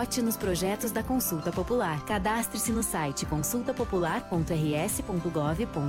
Vote nos projetos da Consulta Popular. Cadastre-se no site consultapopular.rs.gov.br